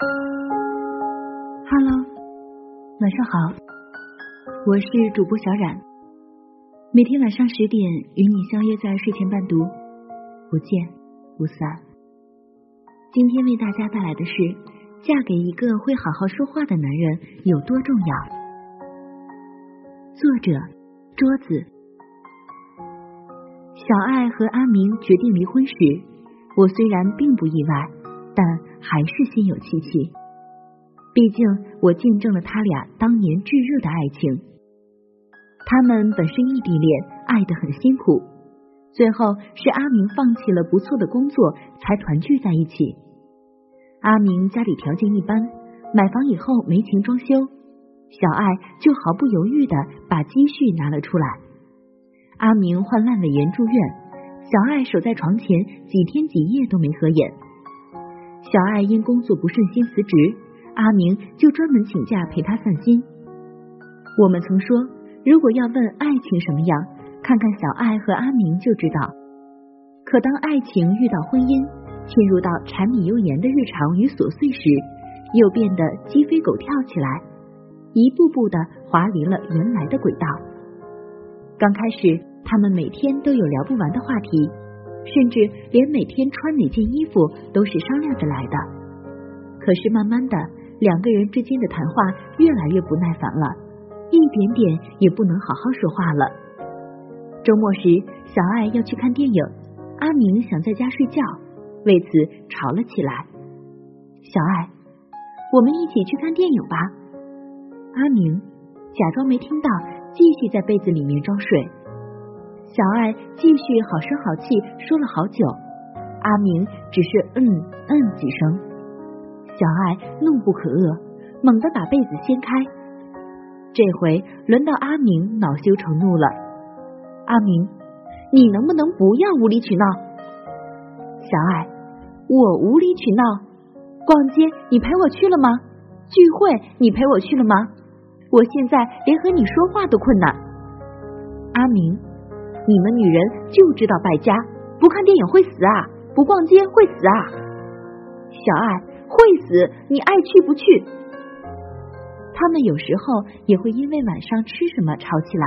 Hello，晚上好，我是主播小冉，每天晚上十点与你相约在睡前伴读，不见不散。今天为大家带来的是：嫁给一个会好好说话的男人有多重要。作者：桌子。小爱和阿明决定离婚时，我虽然并不意外，但还是心有戚戚。毕竟我见证了他俩当年炙热的爱情。他们本是异地恋，爱得很辛苦，最后是阿明放弃了不错的工作，才团聚在一起。阿明家里条件一般，买房以后没钱装修，小爱就毫不犹豫的把积蓄拿了出来。阿明患阑尾炎住院，小爱守在床前几天几夜都没合眼。小爱因工作不顺心辞职，阿明就专门请假陪她散心。我们曾说，如果要问爱情什么样，看看小爱和阿明就知道。可当爱情遇到婚姻，进入到柴米油盐的日常与琐碎时，又变得鸡飞狗跳起来，一步步的滑离了原来的轨道。刚开始。他们每天都有聊不完的话题，甚至连每天穿哪件衣服都是商量着来的。可是慢慢的，两个人之间的谈话越来越不耐烦了，一点点也不能好好说话了。周末时，小爱要去看电影，阿明想在家睡觉，为此吵了起来。小爱，我们一起去看电影吧。阿明假装没听到，继续在被子里面装睡。小爱继续好声好气说了好久，阿明只是嗯嗯几声。小爱怒不可遏，猛地把被子掀开。这回轮到阿明恼羞成怒了。阿明，你能不能不要无理取闹？小爱，我无理取闹？逛街你陪我去了吗？聚会你陪我去了吗？我现在连和你说话都困难。阿明。你们女人就知道败家，不看电影会死啊，不逛街会死啊。小爱会死，你爱去不去？他们有时候也会因为晚上吃什么吵起来。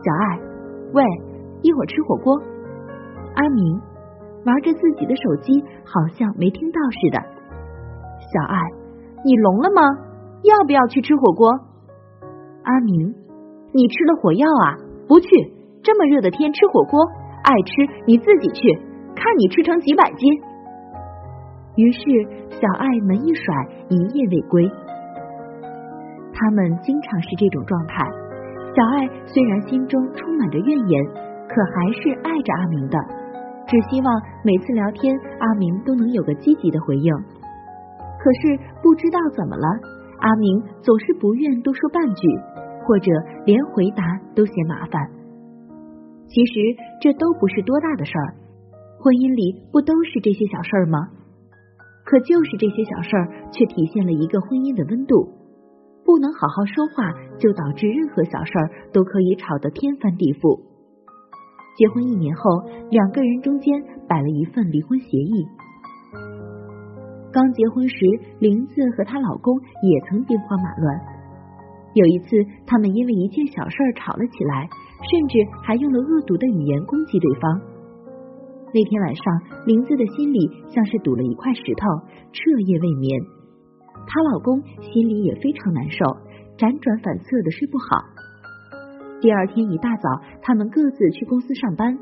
小爱，喂，一会儿吃火锅。阿明玩着自己的手机，好像没听到似的。小爱，你聋了吗？要不要去吃火锅？阿明，你吃了火药啊？不去。这么热的天吃火锅，爱吃你自己去，看你吃成几百斤。于是小爱门一甩，一夜未归。他们经常是这种状态。小爱虽然心中充满着怨言，可还是爱着阿明的，只希望每次聊天阿明都能有个积极的回应。可是不知道怎么了，阿明总是不愿多说半句，或者连回答都嫌麻烦。其实这都不是多大的事儿，婚姻里不都是这些小事儿吗？可就是这些小事儿，却体现了一个婚姻的温度。不能好好说话，就导致任何小事儿都可以吵得天翻地覆。结婚一年后，两个人中间摆了一份离婚协议。刚结婚时，林子和她老公也曾兵荒马乱。有一次，他们因为一件小事儿吵了起来。甚至还用了恶毒的语言攻击对方。那天晚上，林子的心里像是堵了一块石头，彻夜未眠。她老公心里也非常难受，辗转反侧的睡不好。第二天一大早，他们各自去公司上班。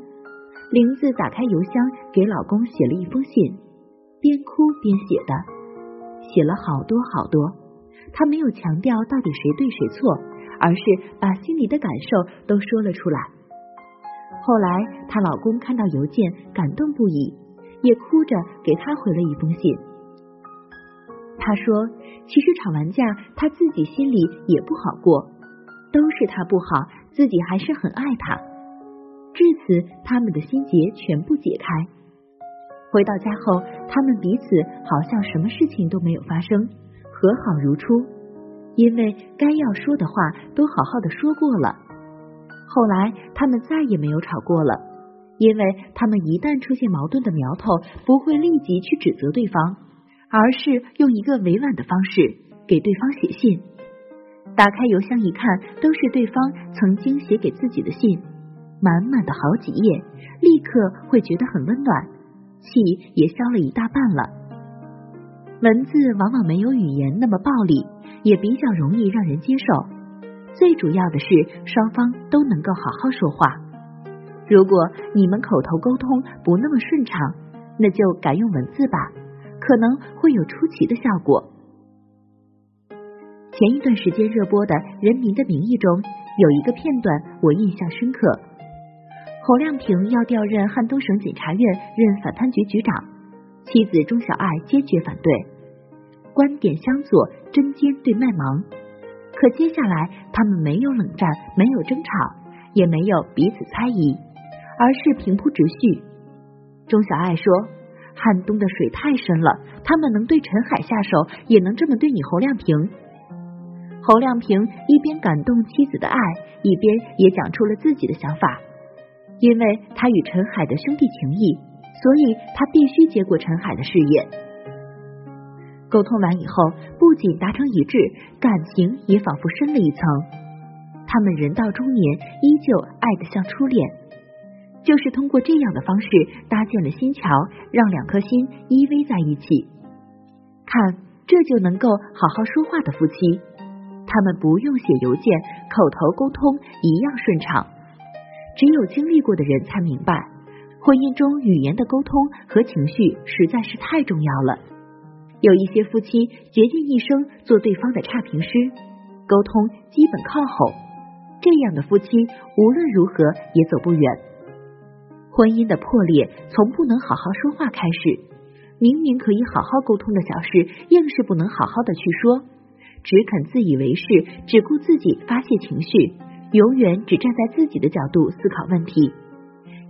林子打开邮箱，给老公写了一封信，边哭边写的，写了好多好多。她没有强调到底谁对谁错。而是把心里的感受都说了出来。后来她老公看到邮件，感动不已，也哭着给她回了一封信。他说：“其实吵完架，他自己心里也不好过，都是他不好，自己还是很爱他。”至此，他们的心结全部解开。回到家后，他们彼此好像什么事情都没有发生，和好如初。因为该要说的话都好好的说过了，后来他们再也没有吵过了，因为他们一旦出现矛盾的苗头，不会立即去指责对方，而是用一个委婉的方式给对方写信。打开邮箱一看，都是对方曾经写给自己的信，满满的好几页，立刻会觉得很温暖，气也消了一大半了。文字往往没有语言那么暴力，也比较容易让人接受。最主要的是，双方都能够好好说话。如果你们口头沟通不那么顺畅，那就改用文字吧，可能会有出奇的效果。前一段时间热播的《人民的名义》中有一个片段，我印象深刻。侯亮平要调任汉东省检察院任反贪局局长，妻子钟小艾坚决反对，观点相左，针尖对麦芒。可接下来，他们没有冷战，没有争吵，也没有彼此猜疑，而是平铺直叙。钟小艾说：“汉东的水太深了，他们能对陈海下手，也能这么对你侯亮平。”侯亮平一边感动妻子的爱，一边也讲出了自己的想法。因为他与陈海的兄弟情谊，所以他必须接过陈海的事业。沟通完以后，不仅达成一致，感情也仿佛深了一层。他们人到中年，依旧爱得像初恋，就是通过这样的方式搭建了心桥，让两颗心依偎在一起。看，这就能够好好说话的夫妻，他们不用写邮件，口头沟通一样顺畅。只有经历过的人才明白，婚姻中语言的沟通和情绪实在是太重要了。有一些夫妻决定一生做对方的差评师，沟通基本靠吼，这样的夫妻无论如何也走不远。婚姻的破裂从不能好好说话开始，明明可以好好沟通的小事，硬是不能好好的去说，只肯自以为是，只顾自己发泄情绪，永远只站在自己的角度思考问题。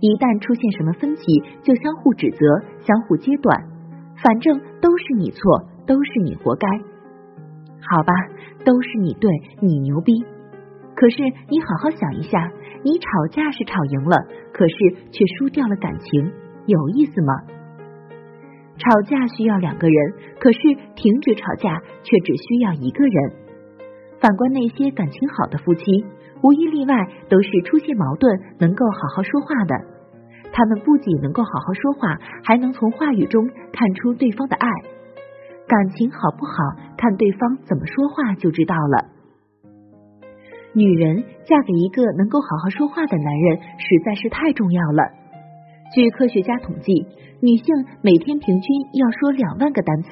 一旦出现什么分歧，就相互指责，相互揭短。反正都是你错，都是你活该。好吧，都是你对，你牛逼。可是你好好想一下，你吵架是吵赢了，可是却输掉了感情，有意思吗？吵架需要两个人，可是停止吵架却只需要一个人。反观那些感情好的夫妻，无一例外都是出现矛盾能够好好说话的。他们不仅能够好好说话，还能从话语中看出对方的爱。感情好不好，看对方怎么说话就知道了。女人嫁给一个能够好好说话的男人，实在是太重要了。据科学家统计，女性每天平均要说两万个单词。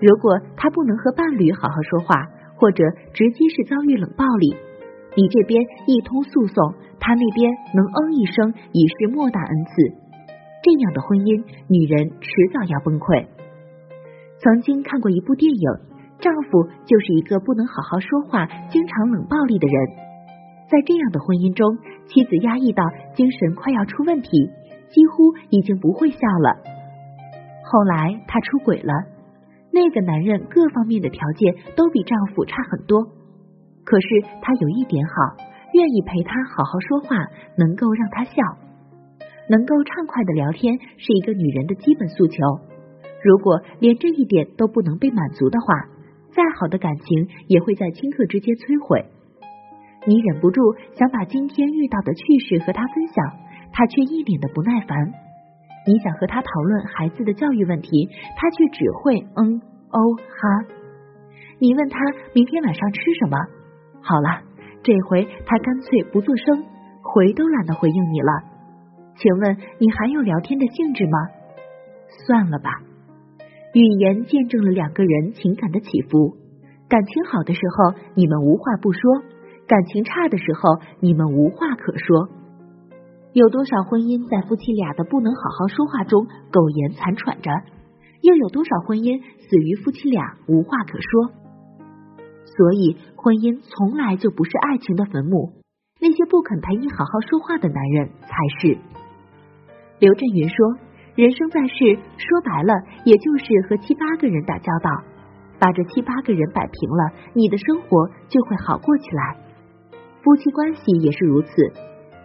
如果她不能和伴侣好好说话，或者直接是遭遇冷暴力。你这边一通诉讼，他那边能嗯一声已是莫大恩赐。这样的婚姻，女人迟早要崩溃。曾经看过一部电影，丈夫就是一个不能好好说话、经常冷暴力的人。在这样的婚姻中，妻子压抑到精神快要出问题，几乎已经不会笑了。后来他出轨了，那个男人各方面的条件都比丈夫差很多。可是他有一点好，愿意陪他好好说话，能够让他笑，能够畅快的聊天，是一个女人的基本诉求。如果连这一点都不能被满足的话，再好的感情也会在顷刻之间摧毁。你忍不住想把今天遇到的趣事和他分享，他却一脸的不耐烦。你想和他讨论孩子的教育问题，他却只会嗯哦哈。你问他明天晚上吃什么？好了，这回他干脆不做声，回都懒得回应你了。请问你还有聊天的兴致吗？算了吧。语言见证了两个人情感的起伏。感情好的时候，你们无话不说；感情差的时候，你们无话可说。有多少婚姻在夫妻俩的不能好好说话中苟延残喘着？又有多少婚姻死于夫妻俩无话可说？所以，婚姻从来就不是爱情的坟墓。那些不肯陪你好好说话的男人才是。刘震云说：“人生在世，说白了，也就是和七八个人打交道。把这七八个人摆平了，你的生活就会好过起来。夫妻关系也是如此。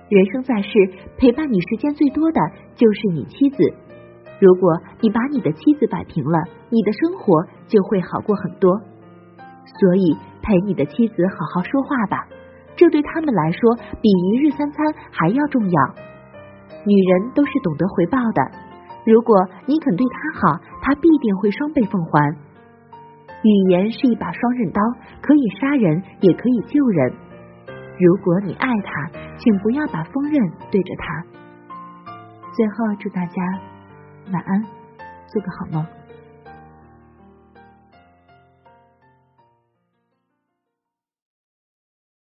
人生在世，陪伴你时间最多的就是你妻子。如果你把你的妻子摆平了，你的生活就会好过很多。所以陪你的妻子好好说话吧，这对他们来说比一日三餐还要重要。女人都是懂得回报的，如果你肯对她好，她必定会双倍奉还。语言是一把双刃刀，可以杀人，也可以救人。如果你爱他，请不要把锋刃对着他。最后，祝大家晚安，做个好梦。